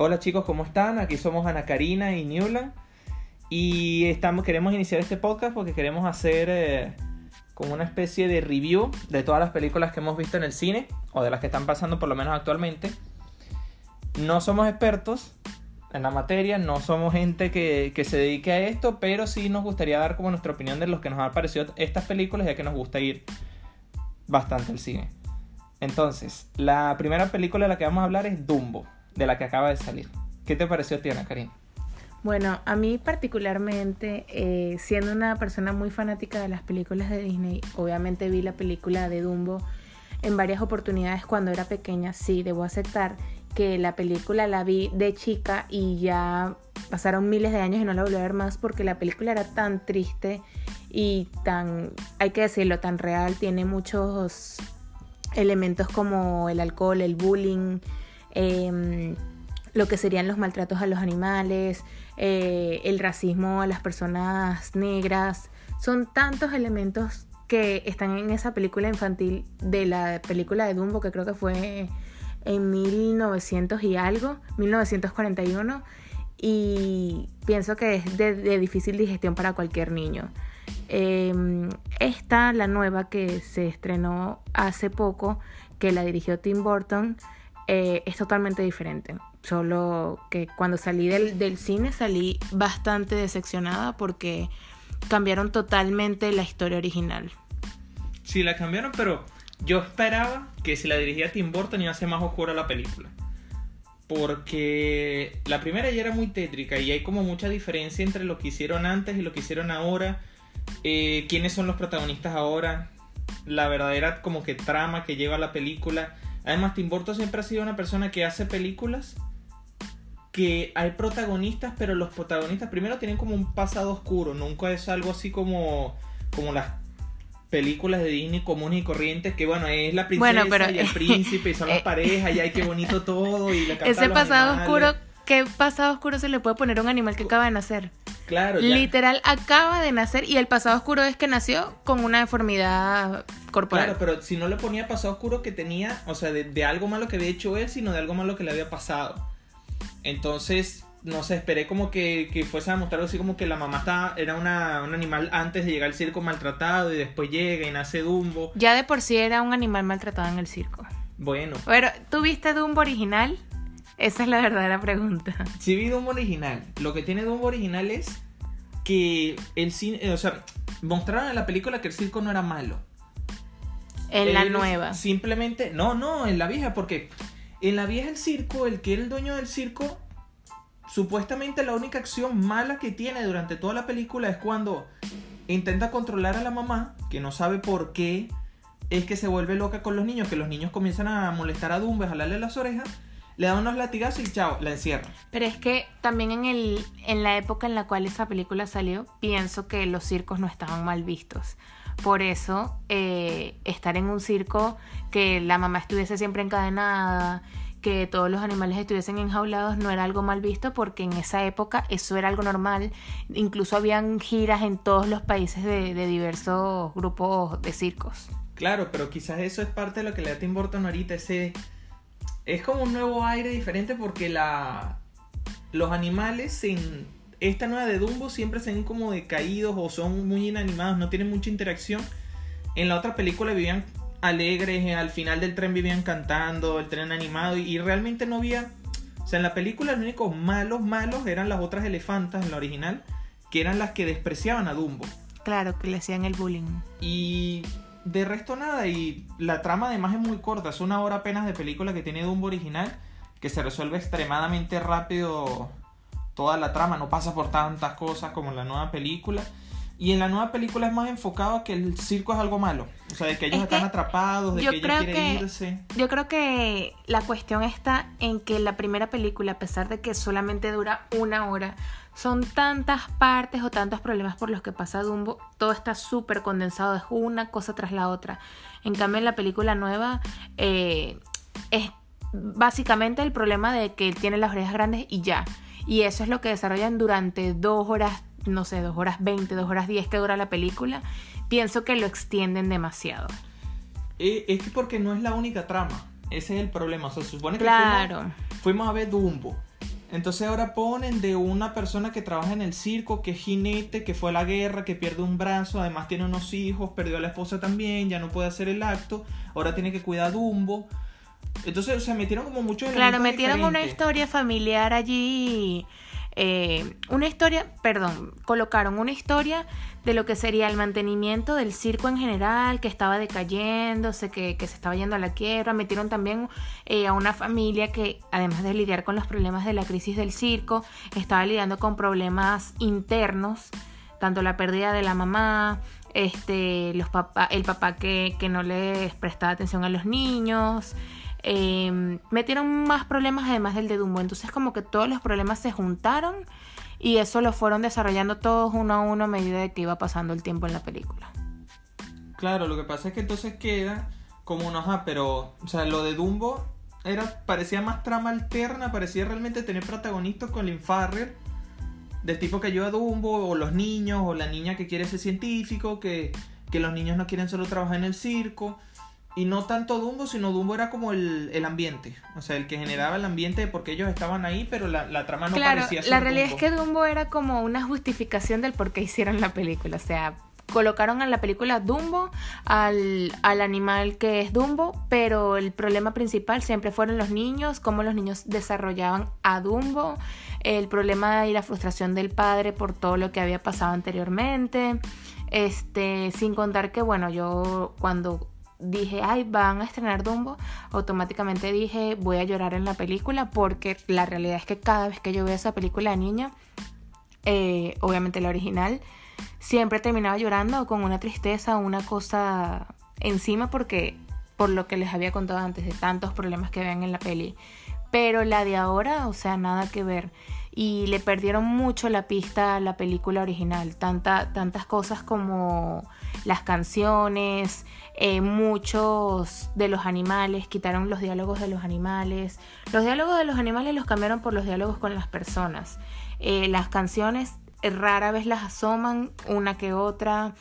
Hola chicos, ¿cómo están? Aquí somos Ana Karina y Newland. Y queremos iniciar este podcast porque queremos hacer eh, como una especie de review de todas las películas que hemos visto en el cine, o de las que están pasando por lo menos actualmente. No somos expertos en la materia, no somos gente que, que se dedique a esto, pero sí nos gustaría dar como nuestra opinión de los que nos han parecido estas películas, ya que nos gusta ir bastante al cine. Entonces, la primera película de la que vamos a hablar es Dumbo, de la que acaba de salir. ¿Qué te pareció, Tiana, Karim? Bueno, a mí particularmente, eh, siendo una persona muy fanática de las películas de Disney, obviamente vi la película de Dumbo en varias oportunidades cuando era pequeña, sí, debo aceptar que la película la vi de chica y ya pasaron miles de años y no la volví a ver más porque la película era tan triste y tan, hay que decirlo, tan real, tiene muchos elementos como el alcohol, el bullying, em, lo que serían los maltratos a los animales, eh, el racismo a las personas negras. Son tantos elementos que están en esa película infantil de la película de Dumbo que creo que fue en 1900 y algo, 1941, y pienso que es de difícil digestión para cualquier niño. Eh, esta, la nueva que se estrenó hace poco, que la dirigió Tim Burton, eh, es totalmente diferente. Solo que cuando salí del, del cine salí bastante decepcionada porque cambiaron totalmente la historia original. Sí, la cambiaron, pero yo esperaba que si la dirigía Tim Burton iba a ser más oscura la película. Porque la primera ya era muy tétrica y hay como mucha diferencia entre lo que hicieron antes y lo que hicieron ahora eh, quiénes son los protagonistas ahora, la verdadera como que trama que lleva la película. Además, Tim Burton siempre ha sido una persona que hace películas que hay protagonistas, pero los protagonistas primero tienen como un pasado oscuro, nunca es algo así como, como las películas de Disney comunes y corrientes, que bueno, es la princesa y el príncipe, y son las parejas, y hay que bonito todo, y Ese pasado oscuro, ¿qué pasado oscuro se le puede poner a un animal que acaba de nacer? Claro, Literal, acaba de nacer y el pasado oscuro es que nació con una deformidad corporal. Claro, pero si no le ponía pasado oscuro que tenía, o sea, de, algo malo que había hecho él, sino de algo malo que le había pasado. Entonces, no sé, esperé como que, que fuese a mostrar así como que la mamá estaba, era una, un animal antes de llegar al circo maltratado y después llega y nace Dumbo. Ya de por sí era un animal maltratado en el circo. Bueno. Pero, ¿tú viste Dumbo original? Esa es la verdadera pregunta. Si vi Dumbo original. Lo que tiene Dumbo original es que el cine, o sea, mostraron en la película que el circo no era malo. En la nueva. Simplemente, no, no, en la vieja, porque en la vieja el circo, el que era el dueño del circo, supuestamente la única acción mala que tiene durante toda la película es cuando intenta controlar a la mamá, que no sabe por qué es que se vuelve loca con los niños, que los niños comienzan a molestar a Dumbo, a jalarle las orejas le da unos latigazos y chao, la encierra. Pero es que también en, el, en la época en la cual esa película salió, pienso que los circos no estaban mal vistos. Por eso, eh, estar en un circo que la mamá estuviese siempre encadenada, que todos los animales estuviesen enjaulados, no era algo mal visto porque en esa época eso era algo normal. Incluso habían giras en todos los países de, de diversos grupos de circos. Claro, pero quizás eso es parte de lo que le da Tim Burton ahorita, ese es como un nuevo aire diferente porque la los animales en esta nueva de Dumbo siempre se ven como decaídos o son muy inanimados, no tienen mucha interacción. En la otra película vivían alegres, eh, al final del tren vivían cantando, el tren animado y, realmente no había... O sea, en la película los únicos malos, malos eran las otras elefantas en la original, que eran las que despreciaban a Dumbo. Claro, que le hacían el bullying. Y de resto nada, y la trama además es muy corta, es una hora apenas de película que tiene Dumbo original, que se resuelve extremadamente rápido toda la trama, no pasa por tantas cosas como la nueva película. Y en la nueva película es más enfocado a que el circo es algo malo. O sea, de que ellos están atrapados, de que ellos quieren irse. Yo creo que la cuestión está en que la primera película, a pesar de que solamente dura una hora, son tantas partes o tantos problemas por los que pasa Dumbo, todo está súper condensado, es una cosa tras la otra. En cambio, en la película nueva eh, es básicamente el problema de que tiene las orejas grandes y ya. Y eso es lo que desarrollan durante dos horas, no sé, dos horas veinte, dos horas diez que dura la película. Pienso que lo extienden demasiado. Eh, es que porque no es la única trama. Ese es el problema. O sea, se supone que claro. fuimos, a ver Dumbo Entonces ahora ponen de una persona que trabaja en el circo, que es jinete, que fue a la guerra, que pierde un brazo, además tiene unos hijos, perdió a la esposa también, ya no puede hacer el acto, ahora tiene que cuidar a Dumbo. Entonces, o sea, metieron como mucho Claro, metieron una historia familiar allí eh, una historia, perdón, colocaron una historia de lo que sería el mantenimiento del circo en general, que estaba decayéndose, que, que se estaba yendo a la quiebra. Metieron también eh, a una familia que, además de lidiar con los problemas de la crisis del circo, estaba lidiando con problemas internos, tanto la pérdida de la mamá, este, los papá, el papá que, que no les prestaba atención a los niños. Eh, metieron más problemas además del de Dumbo. Entonces como que todos los problemas se juntaron y eso lo fueron desarrollando todos uno a uno a medida de que iba pasando el tiempo en la película. Claro, lo que pasa es que entonces queda como una ajá, pero, o sea, lo de Dumbo era, parecía más trama alterna, parecía realmente tener protagonistas con Lynn Farrell, del tipo que ayuda a Dumbo, o los niños, o la niña que quiere ser científico, que, que los niños no quieren solo trabajar en el circo. Y no tanto Dumbo, sino Dumbo era como el, el, ambiente. O sea, el que generaba el ambiente porque ellos estaban ahí, pero la, la trama no claro, parecía ser La realidad Dumbo. es que Dumbo era como una justificación del por qué hicieron la película. O sea, colocaron en la película Dumbo al, al animal que es Dumbo, pero el problema principal siempre fueron los niños, cómo los niños desarrollaban a Dumbo, el problema y la frustración del padre por todo lo que había pasado anteriormente. Este, sin contar que, bueno, yo cuando dije, ay, van a estrenar Dumbo, automáticamente dije, voy a llorar en la película porque la realidad es que cada vez que yo veo esa película de niña, eh, obviamente la original, siempre terminaba llorando con una tristeza, una cosa encima porque por lo que les había contado antes de tantos problemas que vean en la peli. Pero la de ahora, o sea, nada que ver. Y le perdieron mucho la pista a la película original. Tanta, tantas cosas como las canciones, eh, muchos de los animales, quitaron los diálogos de los animales. Los diálogos de los animales los cambiaron por los diálogos con las personas. Eh, las canciones eh, rara vez las asoman, una que otra.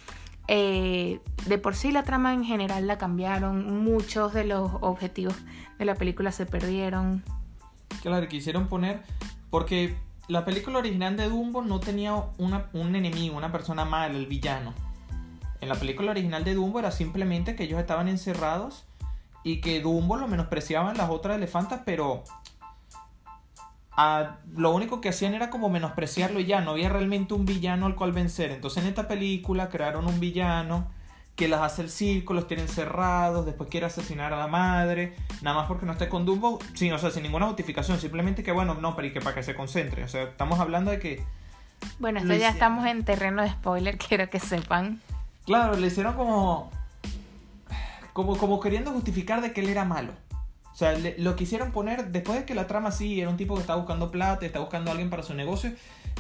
Eh, de por sí la trama en general la cambiaron, muchos de los objetivos de la película se perdieron. Claro, quisieron poner, porque la película original de Dumbo no tenía una, un enemigo, una persona mala, el villano. En la película original de Dumbo era simplemente que ellos estaban encerrados y que Dumbo lo menospreciaban las otras elefantas, pero a, lo único que hacían era como menospreciarlo y ya, no había realmente un villano al cual vencer. Entonces en esta película crearon un villano que las hace el circo, los tiene encerrados, después quiere asesinar a la madre, nada más porque no esté con Dumbo, sin, o sea, sin ninguna justificación, simplemente que bueno, no, pero y que para que se concentre. O sea, estamos hablando de que... Bueno, esto ya estamos en terreno de spoiler, quiero que sepan. Claro, le hicieron como... Como, como queriendo justificar de que él era malo. O sea, lo quisieron poner, después de que la trama sí, era un tipo que estaba buscando plata, está buscando a alguien para su negocio,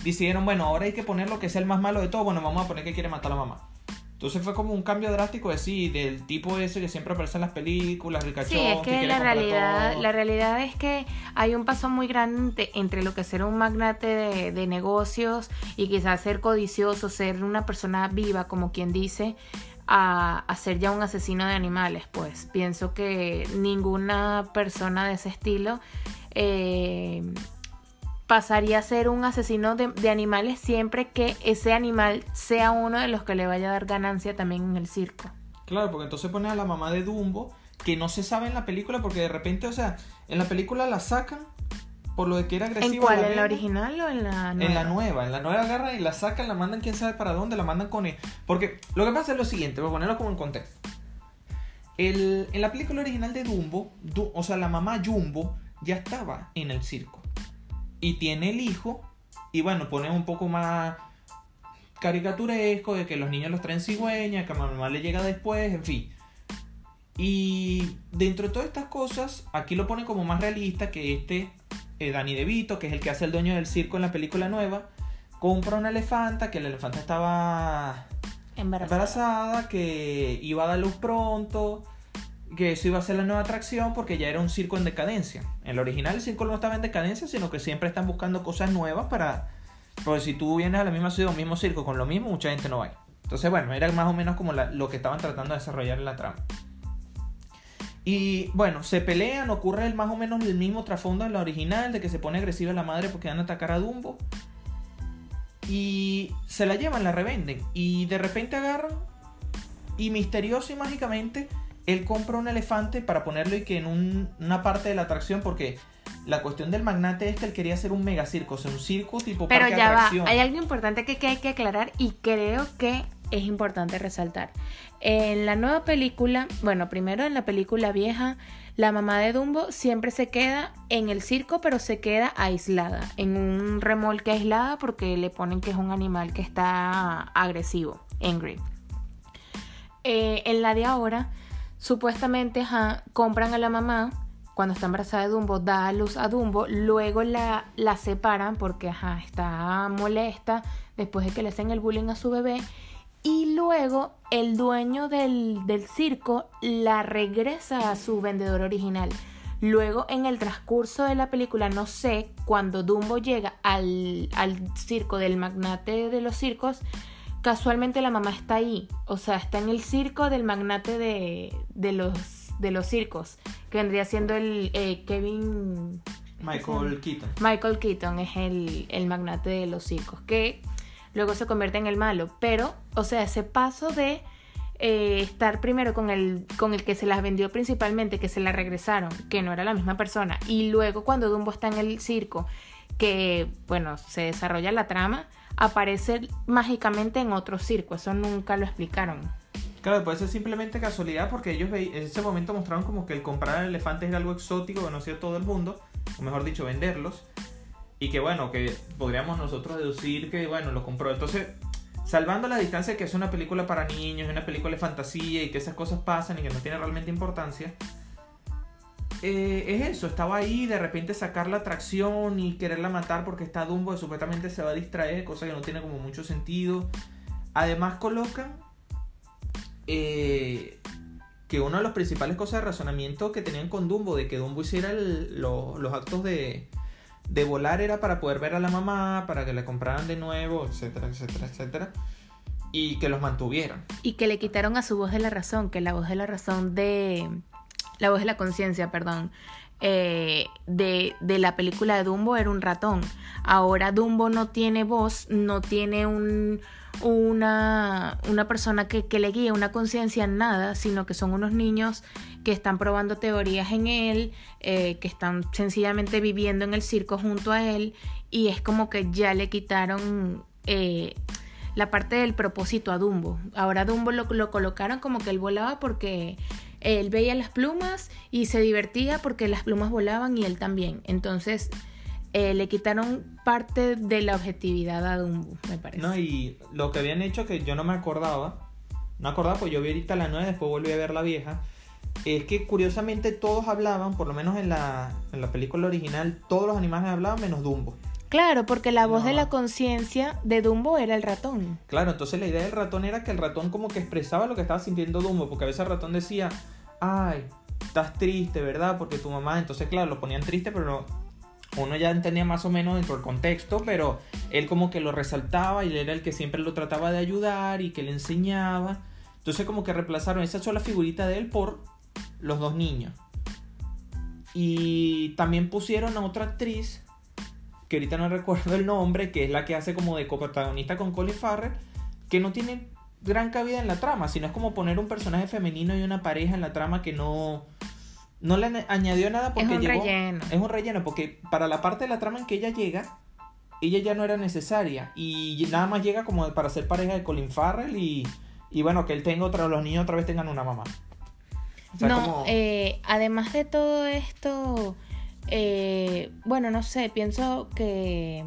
decidieron, bueno, ahora hay que poner lo que sea el más malo de todo, bueno, vamos a poner que quiere matar a la mamá. Entonces fue como un cambio drástico de sí, del tipo ese que siempre aparece en las películas, ricachón. Sí, es que, que la realidad, todo. la realidad es que hay un paso muy grande entre lo que ser un magnate de, de, negocios y quizás ser codicioso, ser una persona viva, como quien dice, a, a ser ya un asesino de animales. Pues pienso que ninguna persona de ese estilo eh, pasaría a ser un asesino de, de, animales siempre que ese animal sea uno de los que le vaya a dar ganancia también en el circo. Claro, porque entonces pone a la mamá de Dumbo, que no se sabe en la película, porque de repente, o sea, en la película la sacan por lo de que era agresiva. ¿En cuál? ¿En la original o en la nueva? En la nueva, en la nueva agarran y la sacan, la mandan quién sabe para dónde, la mandan con él. Porque lo que pasa es lo siguiente, voy a ponerlo como en contexto. El, en la película original de Dumbo, du, o sea, la mamá Jumbo ya estaba en el circo y tiene el hijo y bueno, pone un poco más caricaturesco de que los niños los traen cigüeña, que a mamá le llega después, en fin. Y dentro de todas estas cosas, aquí lo pone como más realista que este eh, Danny DeVito, que es el que hace el dueño del circo en la película nueva, compra una elefanta, que la elefanta estaba embarazada. embarazada, que iba a dar luz pronto, que eso iba a ser la nueva atracción porque ya era un circo en decadencia. En el original el circo no estaba en decadencia, sino que siempre están buscando cosas nuevas para... Porque si tú vienes a la misma ciudad o mismo circo con lo mismo, mucha gente no va. Entonces, bueno, era más o menos como lo que estaban tratando de desarrollar en la trama. Y bueno, se pelean, ocurre el, más o menos el mismo trasfondo en la original, de que se pone agresiva la madre porque van a atacar a Dumbo. Y se la llevan, la revenden. Y de repente agarran y misterioso y mágicamente él compra un elefante para ponerlo y que en una parte de la atracción porque la cuestión del magnate es que él quería hacer un megacirco, o sea, un circo tipo Pero ya va, hay algo importante que, que hay que aclarar y creo que es importante resaltar. En la nueva película, bueno, primero en la película vieja, la mamá de Dumbo siempre se queda en el circo, pero se queda aislada, en un remolque aislada porque le ponen que es un animal que está agresivo, angry. Eh, en la de ahora, supuestamente compran a la mamá cuando está embarazada de Dumbo, da a luz a Dumbo, luego la, la separan porque está molesta después de que le hacen el bullying a su bebé y luego el dueño del, circo la regresa a su vendedor original. Luego, en el transcurso de la película, no sé, cuando Dumbo llega al, al, circo del magnate de los circos, casualmente la mamá está ahí. O sea, está en el circo del magnate de, de, los, de los circos, que vendría siendo el eh, Kevin... Michael Keaton. Michael Keaton es el, el magnate de los circos, que luego se convierte en el malo. Pero, o sea, ese paso de eh, estar primero con el, con el que se las vendió principalmente, que se la regresaron, que no era la misma persona, y luego cuando Dumbo está en el circo, que, bueno, se desarrolla la trama, aparece mágicamente en otro circo. Eso nunca lo explicaron. Claro, puede ser simplemente casualidad porque ellos en ese momento mostraron como que el comprar elefantes era algo exótico hacía todo el mundo, o mejor dicho, venderlos. Y que bueno, que podríamos nosotros deducir que bueno, lo compró. Entonces, salvando la distancia de que es una película para niños, una película de fantasía y que esas cosas pasan y que no tiene realmente importancia, eh, es eso, estaba ahí, de repente sacar la atracción y quererla matar porque está Dumbo y supuestamente se va a distraer, cosa que no tiene como mucho sentido. Además colocan eh, que una de las principales cosas de razonamiento que tenían con Dumbo, de que Dumbo hiciera los actos de, de volar era para poder ver a la mamá, para que le compraran de nuevo, etcétera, etcétera, etcétera. Y que los mantuvieran. Y que le quitaron a su voz de la razón, que la voz de la razón de... La voz de la conciencia, perdón. Eh, de, de, la película de Dumbo era un ratón. Ahora Dumbo no tiene voz, no tiene un, una, una persona que, que le guíe, una conciencia en nada, sino que son unos niños que están probando teorías en él, eh, que están sencillamente viviendo en el circo junto a él y es como que ya le quitaron eh, la parte del propósito a Dumbo. Ahora Dumbo lo, lo colocaron como que él volaba porque él veía las plumas y se divertía porque las plumas volaban y él también. Entonces eh, le quitaron parte de la objetividad a Dumbo, me parece. No, y lo que habían hecho que yo no me acordaba, no acordaba, pues yo vi ahorita la nueva, después volví a ver la vieja es que curiosamente todos hablaban, por lo menos en la, en la película original, todos los animales hablaban menos Dumbo. Claro, porque la voz de la conciencia de Dumbo era el ratón. Claro, entonces la idea del ratón era que el ratón como que expresaba lo que estaba sintiendo Dumbo, porque a veces el ratón decía, ay, estás triste, ¿verdad? Porque tu mamá, entonces claro, lo ponían triste, pero uno ya entendía más o menos dentro del contexto, pero él como que lo resaltaba y él era el que siempre lo trataba de ayudar y que le enseñaba. Entonces como que reemplazaron esa sola figurita de él por los dos niños. Y también pusieron a otra actriz, que ahorita no recuerdo el nombre, que es la que hace como de coprotagonista con Colin Farrell, que no tiene gran cabida en la trama, sino es como poner un personaje femenino y una pareja en la trama que no no le añadió nada porque es un relleno. Es un relleno porque para la parte de la trama en que ella llega, ella ya no era necesaria y nada más llega como para ser pareja de Colin Farrell y, y bueno, que él tenga otra, los niños otra vez tengan una mamá no, eh, además de todo esto, eh, bueno, no sé, pienso que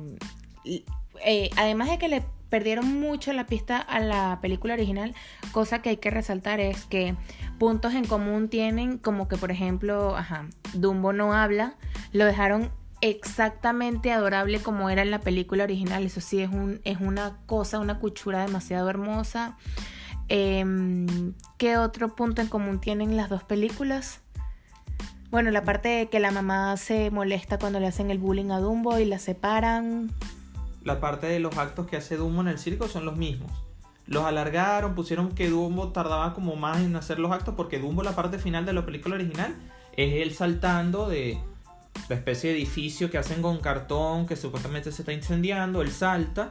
eh, además de que le perdieron mucho la pista a la película original, cosa que hay que resaltar es que puntos en común tienen como que por ejemplo, ajá, Dumbo no habla, lo dejaron exactamente adorable como era en la película original, eso sí es un es una cosa, una cuchura demasiado hermosa. Em, ¿Qué otro punto en común tienen las dos películas? Bueno, la parte de que la mamá se molesta cuando le hacen el bullying a Dumbo y la separan. La parte de los actos que hace Dumbo en el circo son los mismos. los alargaron, pusieron que Dumbo tardaba como más en hacer los actos, porque Dumbo, la parte final de la película original, es él saltando de la especie de edificio que hacen con cartón, que supuestamente se está incendiando, él salta.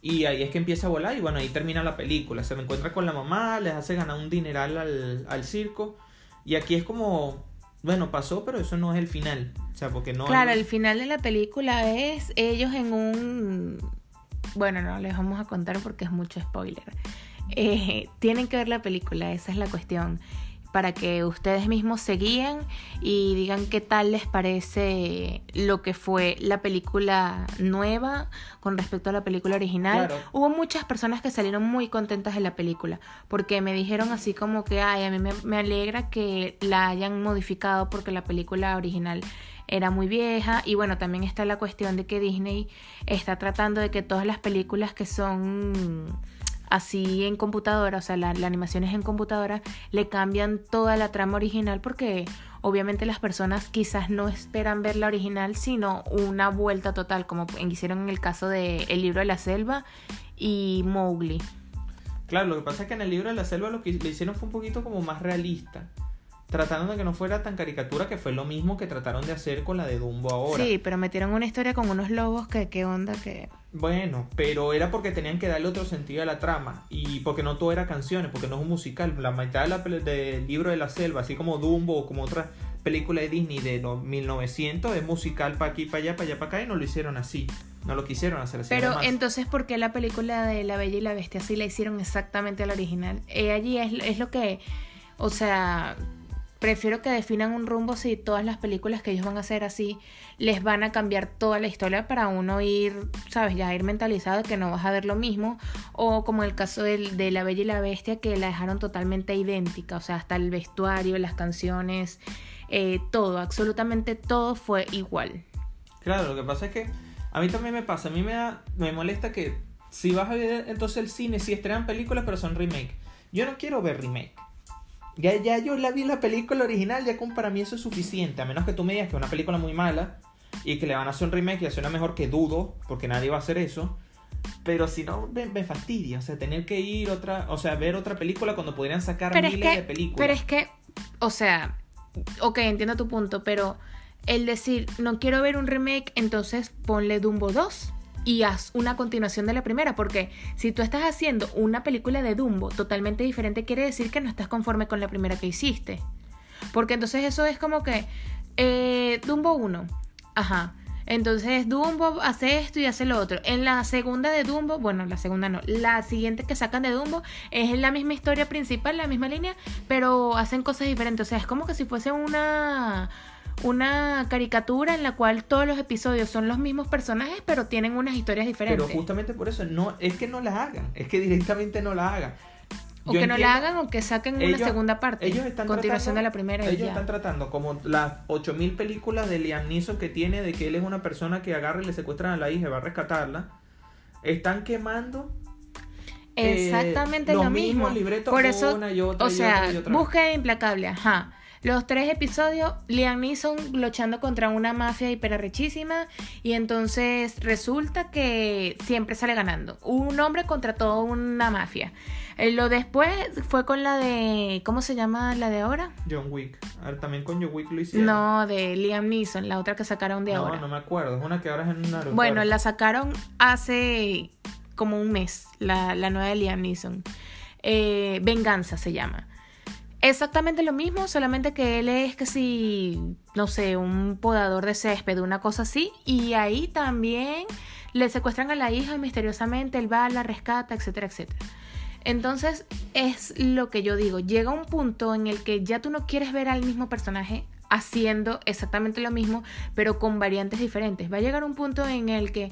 Y ahí es que empieza a volar y bueno, ahí termina la película. Se encuentra con la mamá, les hace ganar un dineral al, al circo. Y aquí es como, bueno, pasó, pero eso no es el final. O sea, porque no... Claro, hay- el final de la película es ellos en un... Bueno, no les vamos a contar porque es mucho spoiler. Eh, tienen que ver la película, esa es la cuestión. Para que ustedes mismos se guíen y digan qué tal les parece lo que fue la película nueva con respecto a la película original. Claro. Hubo muchas personas que salieron muy contentas de la película porque me dijeron así como que, ay, a mí me, me alegra que la hayan modificado porque la película original era muy vieja y bueno, también está la cuestión de que Disney está tratando de que todas las películas que son así en computadora, o sea, la, animación es en computadora, le cambian toda la trama original porque obviamente las personas quizás no esperan ver la original, sino una vuelta total, como hicieron en el caso de El libro de la selva y Mowgli. Claro, lo que pasa es que en el libro de la selva lo que le hicieron fue un poquito como más realista. Tratando de que no fuera tan caricatura, que fue lo mismo que trataron de hacer con la de Dumbo ahora. Sí, pero metieron una historia con unos lobos que qué onda que... Bueno, pero era porque tenían que darle otro sentido a la trama. Y porque no todo era canciones, porque no es un musical. La mitad de del libro de la selva, así como Dumbo o como otras películas de Disney de los 1900, es musical para aquí, para allá, para allá, para acá, y no lo hicieron así. No lo quisieron hacer así. Pero además. entonces, ¿por qué la película de La Bella y la Bestia sí la hicieron exactamente a la original? Eh, allí es, es lo que, o sea, prefiero que definan un rumbo si todas las películas que ellos van a hacer así les van a cambiar toda la historia para uno ir, sabes, ya ir mentalizado de que no vas a ver lo mismo. O como el caso del- de La Bella y la Bestia que la dejaron totalmente idéntica, o sea, hasta el vestuario, las canciones, eh, todo, absolutamente todo fue igual. Claro, lo que pasa es que a mí también me pasa, a mí me, da- me molesta que si vas a ver entonces el cine, si estrenan películas pero son remake. Yo no quiero ver remake. Ya, ya yo la vi la película original, ya como para mí eso es suficiente, a menos que tú me digas que es una película muy mala y que le van a hacer un remake y hacer una mejor que dudo, porque nadie va a hacer eso. Pero si no, me, me fastidia, o sea, tener que ir otra, o sea, ver otra película cuando podrían sacar pero es miles que, de películas. Pero es que, o sea, ok, entiendo tu punto, pero el decir, no quiero ver un remake, entonces ponle Dumbo 2 y haz una continuación de la primera, porque si tú estás haciendo una película de Dumbo totalmente diferente, quiere decir que no estás conforme con la primera que hiciste. Porque entonces eso es como que, eh, Dumbo 1, ajá. Entonces Dumbo hace esto y hace lo otro. En la segunda de Dumbo, bueno, la segunda no, la siguiente que sacan de Dumbo es la misma historia principal, la misma línea, pero hacen cosas diferentes. O sea, es como que si fuese una una caricatura en la cual todos los episodios son los mismos personajes, pero tienen unas historias diferentes. Pero justamente por eso, no, es que no la hagan, es que directamente no la hagan. o Yo que no la hagan o que saquen una segunda parte. ellos están continuación tratando- de la primera y Ellos ya. están tratando como las 8000 películas de Liam Neeson que tiene de que él es una persona que agarra y le secuestran a la hija y va a rescatarla. Están quemando eh, Exactamente los lo mismos mismo. libretos Por eso, una y otra o y sea, otra y otra. búsqueda implacable, ajá. Los tres episodios, Liam Neeson luchando contra una mafia hiperarrechísima y entonces resulta que siempre sale ganando. Un hombre contra toda una mafia. Eh, Lo después fue con la de, ¿cómo se llama la de ahora? John Wick. A ver, también con John Wick lo hicieron. No, de Liam Neeson, la otra que sacaron de no, ahora. no me acuerdo. Es una que ahora es en un aeropuerto. Bueno, la sacaron hace como un mes, la, la nueva de Liam Neeson. Eh, Venganza se llama. Exactamente lo mismo, solamente que él es que si, no sé, un podador de césped, una cosa así, y ahí también le secuestran a la hija misteriosamente, él va, la rescata, etcétera, etcétera. Entonces es lo que yo digo, llega un punto en el que ya tú no quieres ver al mismo personaje haciendo exactamente lo mismo, pero con variantes diferentes. Va a llegar un punto en el que,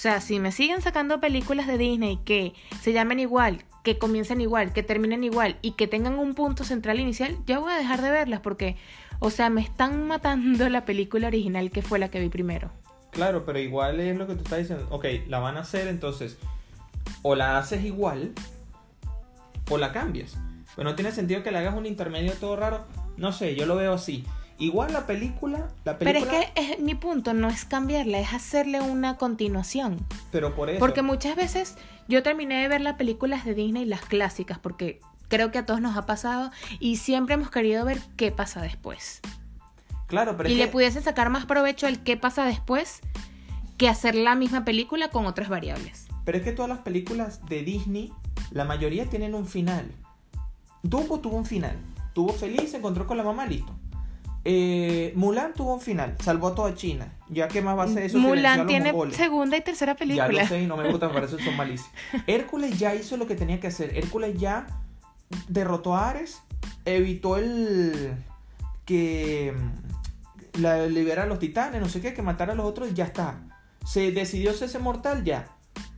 sea, si me siguen sacando películas de Disney que se llamen igual, que comiencen igual, que terminen igual y que tengan un punto central inicial, ya voy a dejar de verlas porque, o sea, me están matando la película original que fue la que vi primero. Claro, pero igual es lo que tú estás diciendo. Ok, la van a hacer, entonces, o la haces igual, o la cambias. Pero no tiene sentido que le hagas un intermedio todo raro. No sé, yo lo veo así. Igual la película, la Pero película... es que es, mi punto no es cambiarla, es hacerle una continuación. Pero por eso... Porque muchas veces yo terminé de ver las películas de Disney, las clásicas, porque creo que a todos nos ha pasado y siempre hemos querido ver qué pasa después. Claro, pero y es le que- pudiesen sacar más provecho al qué pasa después que hacer la misma película con otras variables. Pero es que todas las películas de Disney, la mayoría tienen un final. Dumbo tuvo un final. Tuvo feliz, se encontró con la mamá, listo. Eh, Mulan tuvo un final, salvó a toda China. Ya que más va a ser eso. Mulan tiene mongoles. segunda y tercera Ya película. lo sé y no me gusta, me parece son malísimos. Hércules ya hizo lo que tenía que hacer. Hércules ya derrotó a Ares, evitó el que mm, la libera a los titanes, no sé qué, que matara a los otros ya está. Se decidió ser mortal ya.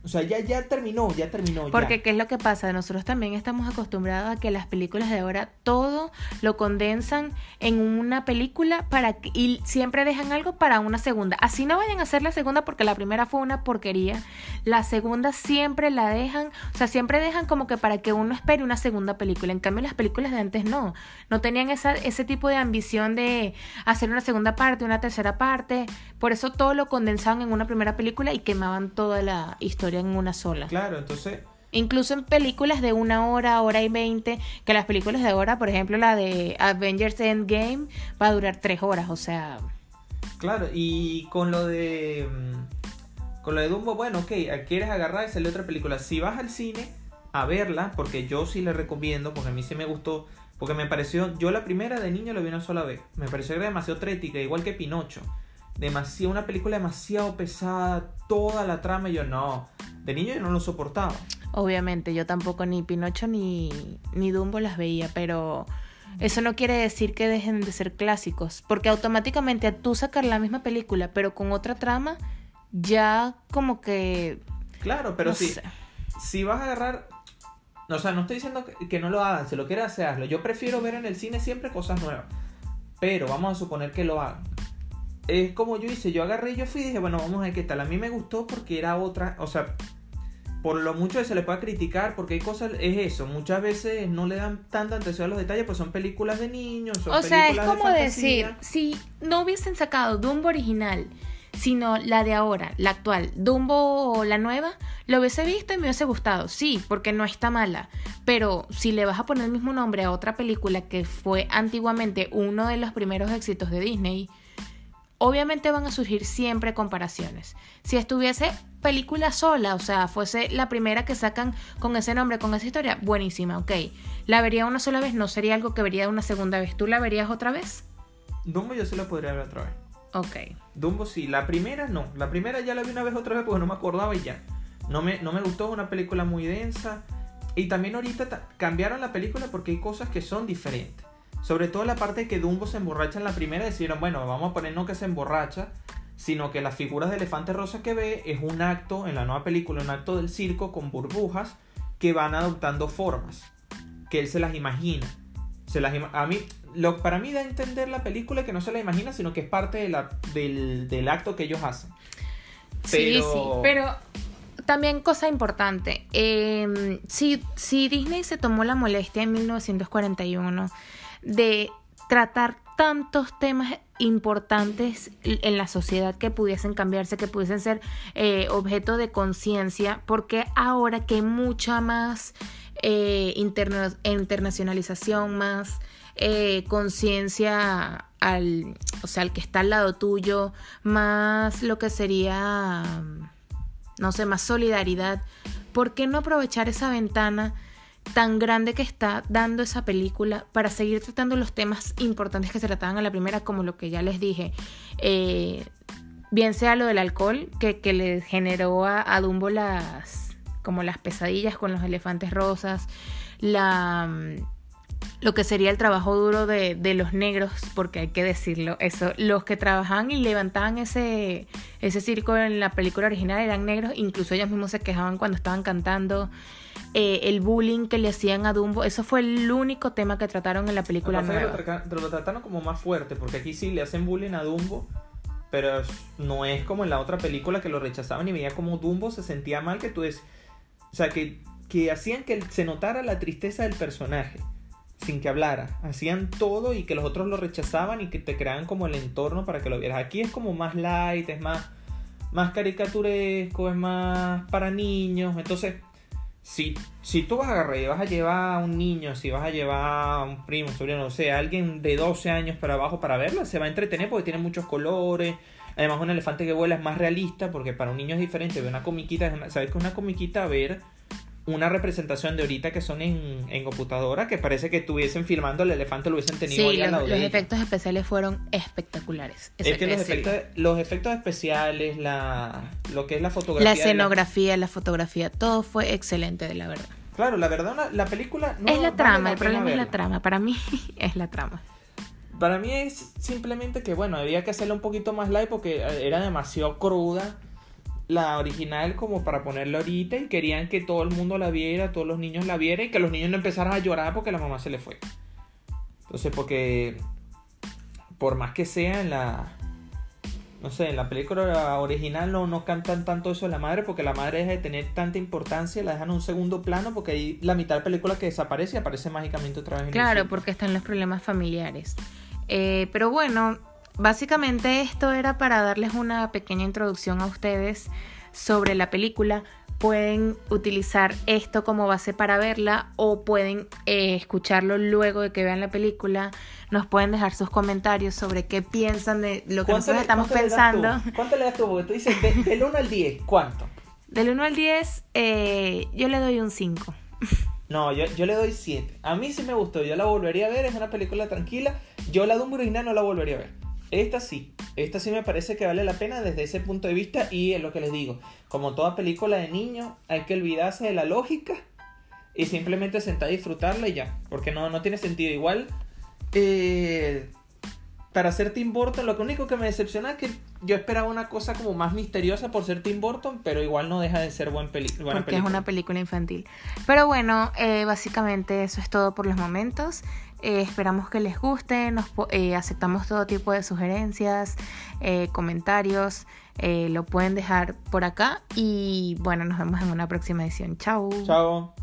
O sea, ya, ya terminó, ya terminó. Porque, ¿qué es lo que pasa? Nosotros también estamos acostumbrados a que las películas de ahora todo lo condensan en una película para y siempre dejan algo para una segunda. Así no vayan a hacer la segunda porque la primera fue una porquería. La segunda siempre la dejan, o sea, siempre dejan como que para que uno espere una segunda película. En cambio, las películas de antes no. No tenían esa, ese tipo de ambición de hacer una segunda parte, una tercera parte. Por eso todo lo condensaban en una primera película y quemaban toda la historia en una sola. Claro, entonces, Incluso en películas de una hora, hora y veinte, que las películas de ahora, por ejemplo, la de Avengers Endgame, va a durar tres horas, o sea... claro, y con lo de. mm, Con lo de Dumbo, bueno, ok, quieres agarrar y sale otra película. Si vas al cine a verla, porque yo sí le recomiendo, porque a mí sí me gustó, porque me pareció. Yo la primera de niño la vi una sola vez. Me pareció que era demasiado trética, igual que Pinocho. Demasiado, una película demasiado pesada, toda la trama, y yo no. De niño yo no lo soportaba. Obviamente, yo tampoco ni Pinocho ni, ni Dumbo las veía, pero eso no quiere decir que dejen de ser clásicos, porque automáticamente a tú sacar la misma película, pero con otra trama, ya como que... Claro, pero no sé. si vas a agarrar. O sea, no estoy diciendo que- no lo hagan, si lo quieres hacer, hazlo. Yo prefiero ver en el cine siempre cosas nuevas. Pero vamos a suponer que lo hagan. Es como yo hice, yo agarré y yo fui y dije, bueno, vamos a ver qué tal. A mí me gustó porque era otra, o sea, por lo mucho que se le puede criticar, porque hay cosas, es eso, muchas veces no le dan tanta atención a los detalles, pues son películas de niños, son O sea, es de como decir, si no hubiesen sacado Dumbo original, sino la de ahora, la actual, Dumbo o la nueva, lo hubiese visto y me hubiese gustado, sí, porque no está mala. Pero si le vas a poner el mismo nombre a otra película que fue antiguamente uno de los primeros éxitos de Disney, obviamente van a surgir siempre comparaciones. Si estuviese película sola, o sea, fuese la primera que sacan con ese nombre, con esa historia, buenísima, ok. La vería una sola vez, no sería algo que vería una segunda vez. ¿Tú la verías otra vez? Dumbo yo sí la podría ver otra vez. Ok. Dumbo sí, la primera no. La primera ya la vi una vez otra vez porque no me acordaba y ya. No me, no me gustó, es una película muy densa. Y también ahorita ta- cambiaron la película porque hay cosas que son diferentes. Sobre todo la parte de que Dumbo se emborracha en la primera, decidieron, bueno, vamos a poner no que se emborracha, sino que las figuras de elefante rosa que ve es un acto, en la nueva película, un acto del circo con burbujas que van adoptando formas, que él se las imagina. Se las ima- a mí, lo, para mí da a entender la película que no se la imagina, sino que es parte de la- del, del acto que ellos hacen. Sí, Pero- sí, pero también cosa importante, eh, si, si Disney se tomó la molestia en 1941 de tratar tantos temas importantes en la sociedad que pudiesen cambiarse, que pudiesen ser eh, objeto de conciencia, porque ahora que hay mucha más eh, interna- internacionalización, más eh, conciencia al, o sea, al que está al lado tuyo, más lo que sería, no sé, más solidaridad. ¿Por qué no aprovechar esa ventana tan grande que está dando esa película para seguir tratando los temas importantes que se trataban en la primera, como lo que ya les dije? Eh, bien sea lo del alcohol, que, que le generó a, a Dumbo las, como las pesadillas con los elefantes rosas, la mm, lo que sería el trabajo duro de, de los negros, porque hay que decirlo, eso, los que trabajaban y levantaban ese, ese circo en la película original eran negros, incluso ellos mismos se quejaban cuando estaban cantando, eh, el bullying que le hacían a Dumbo, eso fue el único tema que trataron en la película nueva. lo, tra- lo trataron como más fuerte, porque aquí sí le hacen bullying a Dumbo, pero no es como en la otra película que lo rechazaban y veía como Dumbo se sentía mal, que tú es, o sea, que, que hacían que se notara la tristeza del personaje. Sin que hablara. Hacían todo y que los otros lo rechazaban y que te creaban como el entorno para que lo vieras. Aquí es como más light, es más, más caricaturesco, es más para niños. Entonces, si, si tú vas a agarrar y vas a llevar a un niño, si vas a llevar a un primo, sobrino, o sea, alguien de 12 años para abajo para verla, se va a entretener porque tiene muchos colores. Además, un elefante que vuela es más realista porque para un niño es diferente. Ver una comiquita, ¿sabes que una comiquita ver una representación de ahorita que son en, en computadora que parece que estuviesen filmando el elefante lo hubiesen tenido sí, ahí al lado los de efectos especiales fueron espectaculares. Es que los efectos, los efectos especiales, la, lo que es la fotografía. La escenografía, la fotografía, todo fue excelente, de la verdad. Claro, la verdad, la, la película. No es la vale trama, el pena problema es la verla. trama. Para mí es la trama. Para mí es simplemente que, bueno, había que hacerla un poquito más light porque era demasiado cruda la original como para ponerla ahorita y querían que todo el mundo la viera, todos los niños la vieran y que los niños no empezaran a llorar porque la mamá se le fue. Entonces, porque por más que sea en la no sé, en la película original no, no cantan tanto eso de la madre porque la madre deja de tener tanta importancia, la dejan en un segundo plano porque ahí la mitad de la película que desaparece y aparece mágicamente otra vez en Claro, porque están los problemas familiares. Eh, pero bueno, básicamente esto era para darles una pequeña introducción a ustedes sobre la película. Pueden utilizar esto como base para verla o pueden eh, escucharlo luego de que vean la película. Nos pueden dejar sus comentarios sobre qué piensan de lo que ¿Cuánto nosotros le- estamos cuánto le pensando. ¿Cuánto le das tú? Porque tú dices de- del 1 al 10, ¿cuánto? Del 1 al 10, eh, yo le doy un 5. No, yo, yo le doy 7. A mí sí me gustó, yo la volvería a ver, es una película tranquila. Yo la Dumbo original no la volvería a ver. Esta sí, esta sí me parece que vale la pena desde ese punto de vista y es lo que les digo. Como toda película de niño, hay que olvidarse de la lógica y simplemente sentar a disfrutarla y ya. Porque no, no tiene sentido. Igual, eh, para ser Tim Burton, lo único que me decepciona es que yo esperaba una cosa como más misteriosa por ser Tim Burton, pero igual no deja de ser buen peli buena porque es película. una película infantil. Pero bueno, eh, básicamente eso es todo por los momentos. Eh, esperamos que les guste, nos, eh, aceptamos todo tipo de sugerencias, eh, comentarios, lo pueden dejar por acá y bueno, nos vemos en una próxima edición. Chao. Chao.